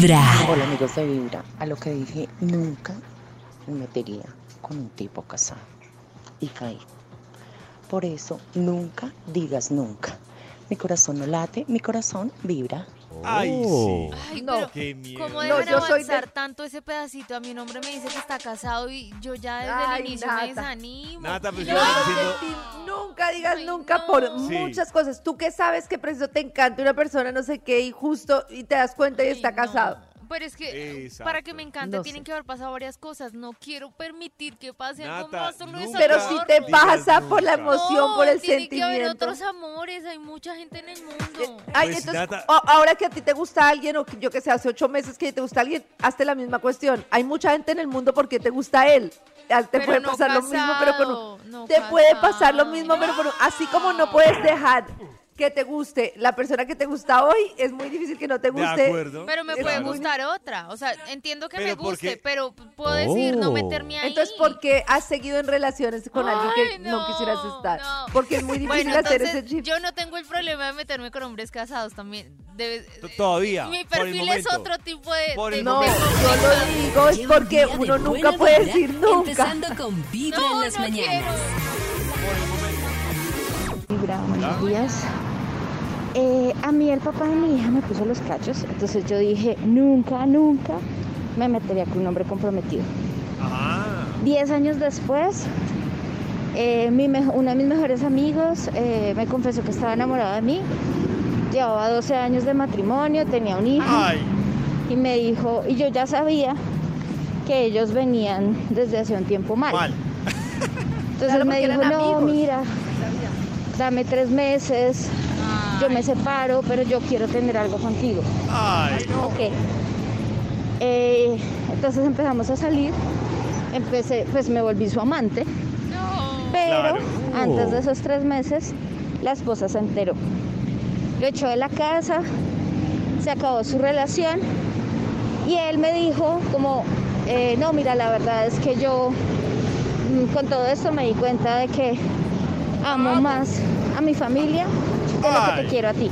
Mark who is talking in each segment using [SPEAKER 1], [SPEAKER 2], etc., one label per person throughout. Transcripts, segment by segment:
[SPEAKER 1] Hola amigos de Vibra, a lo que dije, nunca me metería con un tipo casado. Y caí. Por eso, nunca digas nunca. Mi corazón no late, mi corazón vibra.
[SPEAKER 2] Ay,
[SPEAKER 3] Oh.
[SPEAKER 2] sí.
[SPEAKER 4] Ay,
[SPEAKER 5] No.
[SPEAKER 4] pero
[SPEAKER 2] Qué miedo.
[SPEAKER 4] ¿cómo
[SPEAKER 5] No,
[SPEAKER 4] dejan
[SPEAKER 5] yo soy de-
[SPEAKER 4] avanzar tanto ese pedacito? A mi hombre me dice que está casado y yo ya desde
[SPEAKER 5] Ay,
[SPEAKER 4] el inicio
[SPEAKER 5] Nata.
[SPEAKER 4] me desanimo.
[SPEAKER 2] Nata, pues
[SPEAKER 5] Yo
[SPEAKER 2] yo
[SPEAKER 5] nunca digas
[SPEAKER 4] Ay,
[SPEAKER 5] nunca
[SPEAKER 4] no.
[SPEAKER 5] por
[SPEAKER 2] Sí.
[SPEAKER 5] muchas cosas. Tú que sabes que preciso te encanta una persona, no sé qué, y justo y te das cuenta y
[SPEAKER 4] Ay,
[SPEAKER 5] está
[SPEAKER 4] no.
[SPEAKER 5] casado.
[SPEAKER 4] Pero es que
[SPEAKER 2] Exacto.
[SPEAKER 4] para que me encante
[SPEAKER 5] No
[SPEAKER 4] tienen
[SPEAKER 5] sé.
[SPEAKER 4] que haber pasado varias cosas. No quiero permitir que pase algo
[SPEAKER 2] Nata,
[SPEAKER 4] más. Solo es
[SPEAKER 2] nunca
[SPEAKER 5] Pero si te pasa por la emoción,
[SPEAKER 4] No,
[SPEAKER 5] por el
[SPEAKER 4] tiene que haber
[SPEAKER 5] sentimiento.
[SPEAKER 4] otros amores. Hay mucha gente en el mundo.
[SPEAKER 5] Ay,
[SPEAKER 2] Pues,
[SPEAKER 5] entonces,
[SPEAKER 2] Nata-
[SPEAKER 5] ahora que a ti te gusta alguien, o que yo que sé, hace ocho meses que te gusta alguien, hazte la misma cuestión. Hay mucha gente en el mundo porque te gusta él. Te
[SPEAKER 4] Pero
[SPEAKER 5] puede
[SPEAKER 4] no
[SPEAKER 5] pasar lo mismo, pero con un- te puede pasar lo mismo, pero con un- así como no puedes dejar que te guste la persona que te gusta hoy, es muy difícil que no te
[SPEAKER 2] De
[SPEAKER 5] guste.
[SPEAKER 2] acuerdo.
[SPEAKER 4] Pero me puede gustar otra. O sea, entiendo que
[SPEAKER 2] Pero
[SPEAKER 4] me
[SPEAKER 2] ¿por
[SPEAKER 4] guste, pero puedo decir no
[SPEAKER 3] Oh.
[SPEAKER 4] meterme ahí.
[SPEAKER 5] Entonces, ¿por qué has seguido en relaciones con alguien que no, quisieras estar?
[SPEAKER 4] no.
[SPEAKER 5] Porque es muy difícil
[SPEAKER 4] Bueno,
[SPEAKER 5] hacer
[SPEAKER 4] entonces
[SPEAKER 5] ese chip.
[SPEAKER 4] yo no tengo el problema de meterme con hombres casados también. Debe-
[SPEAKER 2] Todavía.
[SPEAKER 4] Mi
[SPEAKER 2] por el
[SPEAKER 4] perfil es otro tipo de.
[SPEAKER 2] Por el
[SPEAKER 4] de-
[SPEAKER 5] No, yo lo digo es porque uno nunca puede decir nunca.
[SPEAKER 6] Empezando con Vibra
[SPEAKER 4] No,
[SPEAKER 6] en las
[SPEAKER 4] no
[SPEAKER 6] mañanas.
[SPEAKER 1] Vibra, buenos días. Eh, a mí el papá de mi hija me puso los cachos, entonces yo dije, nunca, nunca me metería con un hombre comprometido.
[SPEAKER 2] Ajá.
[SPEAKER 1] Diez años después, eh, mi uno de mis mejores amigos eh, me confesó que estaba enamorado de mí. Llevaba 12 años de matrimonio, tenía un hijo
[SPEAKER 2] Ay.
[SPEAKER 1] y me dijo, y yo ya sabía que ellos venían desde hace un tiempo mal.
[SPEAKER 2] Mal.
[SPEAKER 1] Entonces
[SPEAKER 5] Claro,
[SPEAKER 1] me dijo, no,
[SPEAKER 5] amigos".
[SPEAKER 1] mira, dame tres meses, yo me separo, pero yo quiero tener algo contigo.
[SPEAKER 2] Ay.
[SPEAKER 1] Ok. Eh, entonces empezamos a salir, empecé, pues me volví su amante,
[SPEAKER 4] No.
[SPEAKER 1] pero
[SPEAKER 2] Claro.
[SPEAKER 1] antes de esos tres meses la esposa se enteró. Lo echó de la casa, se acabó su relación y él me dijo como, eh, no, mira, la verdad es que yo mm, con todo esto me di cuenta de que amo más a mi familia de lo que te quiero a ti.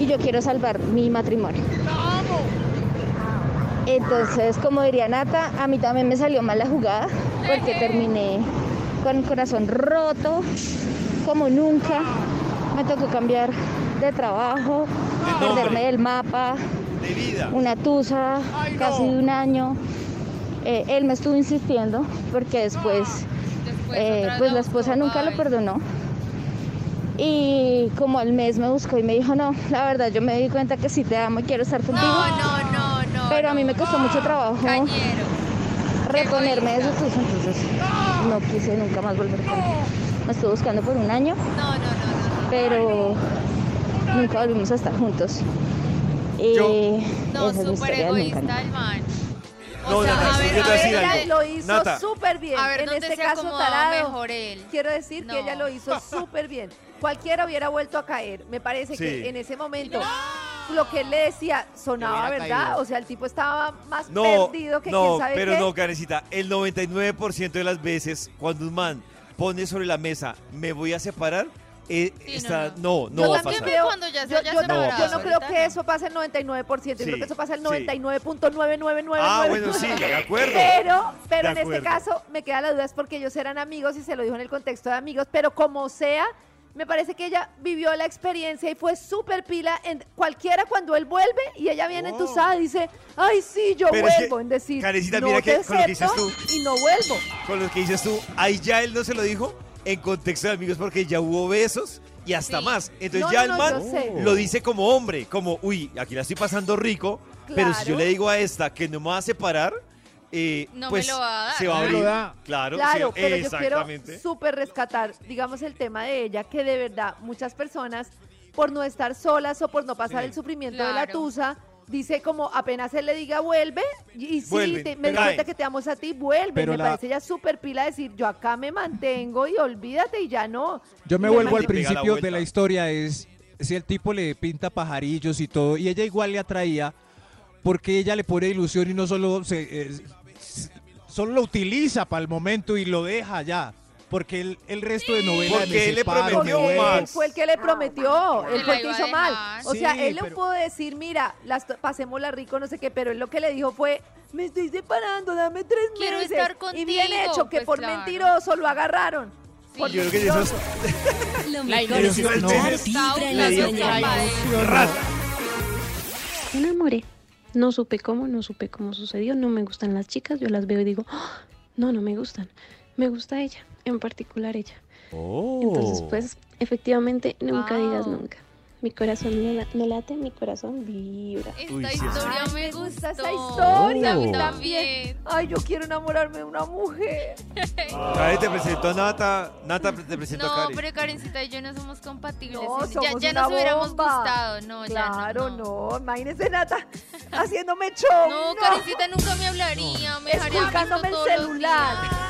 [SPEAKER 1] Y yo quiero salvar mi matrimonio. Entonces, como diría Nata, a mí también me salió mal la jugada porque terminé con el corazón roto, como nunca. Me tocó cambiar de trabajo, perderme del mapa,
[SPEAKER 2] De vida.
[SPEAKER 1] una tusa,
[SPEAKER 2] Ay, no.
[SPEAKER 1] casi un año. Eh, él me estuvo insistiendo porque después,
[SPEAKER 4] Después
[SPEAKER 1] eh,
[SPEAKER 4] otra
[SPEAKER 1] pues la esposa nunca lo perdonó. Y como al mes me buscó y me dijo, no, la verdad yo me di cuenta que sí te amo y quiero estar contigo.
[SPEAKER 4] No, no, no, no.
[SPEAKER 1] Pero a mí me costó mucho trabajo
[SPEAKER 4] Cañero.
[SPEAKER 1] reponerme de tusa, entonces no quise nunca más volver con él. Me estuve buscando por un año,
[SPEAKER 4] No, no, no,
[SPEAKER 1] pero nunca volvimos a estar juntos. Y
[SPEAKER 2] Yo-
[SPEAKER 4] No, súper egoísta el man. O
[SPEAKER 2] No,
[SPEAKER 4] sea,
[SPEAKER 2] Nata,
[SPEAKER 4] a
[SPEAKER 2] sí,
[SPEAKER 4] ver,
[SPEAKER 2] yo te
[SPEAKER 4] a
[SPEAKER 2] voy a decir
[SPEAKER 4] ver,
[SPEAKER 2] algo.
[SPEAKER 5] Ella lo hizo
[SPEAKER 2] Nata.
[SPEAKER 5] súper bien.
[SPEAKER 4] A ver
[SPEAKER 5] en este caso, tarado.
[SPEAKER 4] mejor él.
[SPEAKER 5] Quiero decir que ella lo hizo súper bien. Cualquiera hubiera vuelto a caer. Me parece
[SPEAKER 2] Sí.
[SPEAKER 5] que en ese momento lo que él le decía sonaba verdad.
[SPEAKER 3] caído.
[SPEAKER 5] O sea, el tipo estaba más
[SPEAKER 2] No,
[SPEAKER 5] perdido que
[SPEAKER 2] no,
[SPEAKER 5] quién sabe
[SPEAKER 2] pero
[SPEAKER 5] qué.
[SPEAKER 2] no, Karencita. El 99% de las veces, cuando un man pone sobre la mesa, me voy a separar, eh,
[SPEAKER 4] Sí,
[SPEAKER 2] está,
[SPEAKER 4] no,
[SPEAKER 2] no, no,
[SPEAKER 5] Yo
[SPEAKER 2] va a
[SPEAKER 5] también
[SPEAKER 2] pasar.
[SPEAKER 5] creo-
[SPEAKER 4] ya
[SPEAKER 5] yo, no, yo no creo que eso pase el 99%, yo creo que eso pasa el
[SPEAKER 2] sí.
[SPEAKER 5] 99.99999.
[SPEAKER 2] Ah, bueno, sí, de acuerdo.
[SPEAKER 5] Pero, pero
[SPEAKER 2] De
[SPEAKER 5] en este caso me queda la duda es porque ellos eran amigos y se lo dijo en el contexto de amigos, pero como sea, me parece que ella vivió la experiencia y fue súper pila en cualquiera cuando él vuelve y ella viene
[SPEAKER 2] Oh.
[SPEAKER 5] entusada y dice, ay sí, yo
[SPEAKER 2] Pero es que,
[SPEAKER 5] vuelvo, en decir,
[SPEAKER 2] Karencita,
[SPEAKER 5] no
[SPEAKER 2] mira que
[SPEAKER 5] te
[SPEAKER 2] con lo que dices tú-
[SPEAKER 5] y no vuelvo.
[SPEAKER 2] Con lo que dices tú, ahí ya él no se lo dijo en contexto de amigos porque ya hubo besos y hasta
[SPEAKER 4] Sí.
[SPEAKER 2] más. Entonces
[SPEAKER 5] No,
[SPEAKER 2] ya
[SPEAKER 5] no,
[SPEAKER 2] el
[SPEAKER 5] no,
[SPEAKER 2] man lo dice como hombre, como, uy, aquí la estoy pasando rico, pero si yo le digo a esta que no me va a separar, eh,
[SPEAKER 4] No me
[SPEAKER 2] pues
[SPEAKER 4] lo va a dar.
[SPEAKER 2] se va a
[SPEAKER 3] me
[SPEAKER 2] abrir. Claro,
[SPEAKER 5] Claro,
[SPEAKER 2] sí,
[SPEAKER 5] pero yo quiero
[SPEAKER 2] exactamente.
[SPEAKER 5] súper rescatar, digamos, el tema de ella, que de verdad muchas personas, por no estar solas o por no pasar
[SPEAKER 2] Sí.
[SPEAKER 5] el sufrimiento de la tusa, dice como apenas él le diga vuelve, y, sí,
[SPEAKER 2] Vuelven,
[SPEAKER 5] te- me di cuenta que te amo a ti, vuelve.
[SPEAKER 3] Pero
[SPEAKER 5] me
[SPEAKER 3] la-
[SPEAKER 5] parece ya súper pila decir, yo acá me mantengo y olvídate y ya no.
[SPEAKER 3] Yo me
[SPEAKER 5] Y
[SPEAKER 3] vuelvo al
[SPEAKER 2] mantiene- Pega la
[SPEAKER 3] principio de
[SPEAKER 2] vuelta.
[SPEAKER 3] la historia, es si el tipo le pinta pajarillos y todo, y ella igual le atraía, porque ella le pone ilusión y no solo se, eh, s- solo lo utiliza para el momento y lo deja ya. Porque el, el resto de novelas
[SPEAKER 2] Porque él le prometió
[SPEAKER 3] vuelvo.
[SPEAKER 5] él fue el que le prometió, él fue el que hizo mal. O sea,
[SPEAKER 3] Sí,
[SPEAKER 5] él le pudo decir, mira, las pasémosla rico, no sé qué, pero él lo que le dijo fue, me estoy separando, dame tres
[SPEAKER 4] Quiero
[SPEAKER 5] meses.
[SPEAKER 4] estar
[SPEAKER 5] Y bien
[SPEAKER 4] contigo,
[SPEAKER 5] hecho, que
[SPEAKER 4] pues
[SPEAKER 5] por
[SPEAKER 4] claro.
[SPEAKER 5] mentiroso lo agarraron. Por
[SPEAKER 2] Yo creo que eso es-.
[SPEAKER 6] Lo
[SPEAKER 3] La ilusión, no.
[SPEAKER 7] Me enamoré. No supe cómo, no supe cómo sucedió. No me gustan las chicas. Yo las veo y digo, "Ah, no, no me gustan. Me gusta ella, en particular ella. Entonces, pues, efectivamente, nunca digas nunca. Mi corazón no, la- no late, mi corazón vibra.
[SPEAKER 4] Esta
[SPEAKER 2] Uy,
[SPEAKER 4] historia
[SPEAKER 5] Ay,
[SPEAKER 4] me gustó.
[SPEAKER 5] gusta esa historia,
[SPEAKER 4] a mí
[SPEAKER 3] Oh.
[SPEAKER 4] también.
[SPEAKER 5] Ay, yo quiero enamorarme de una mujer.
[SPEAKER 2] Karen te presento a Nata. Nata te presento a
[SPEAKER 4] No,
[SPEAKER 2] Karen.
[SPEAKER 4] pero Karencita y yo no somos compatibles.
[SPEAKER 5] No,
[SPEAKER 4] ya
[SPEAKER 5] somos
[SPEAKER 4] ya
[SPEAKER 5] una
[SPEAKER 4] nos hubiéramos gustado. No,
[SPEAKER 5] Claro,
[SPEAKER 4] ya no.
[SPEAKER 5] no. Imagínese, Nata, haciéndome show.
[SPEAKER 4] No, Karencita nunca me hablaría. Me dejaría
[SPEAKER 5] el celular.
[SPEAKER 4] días.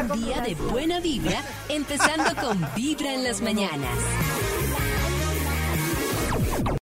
[SPEAKER 6] Un día de buena vibra, empezando con Vibra en las mañanas.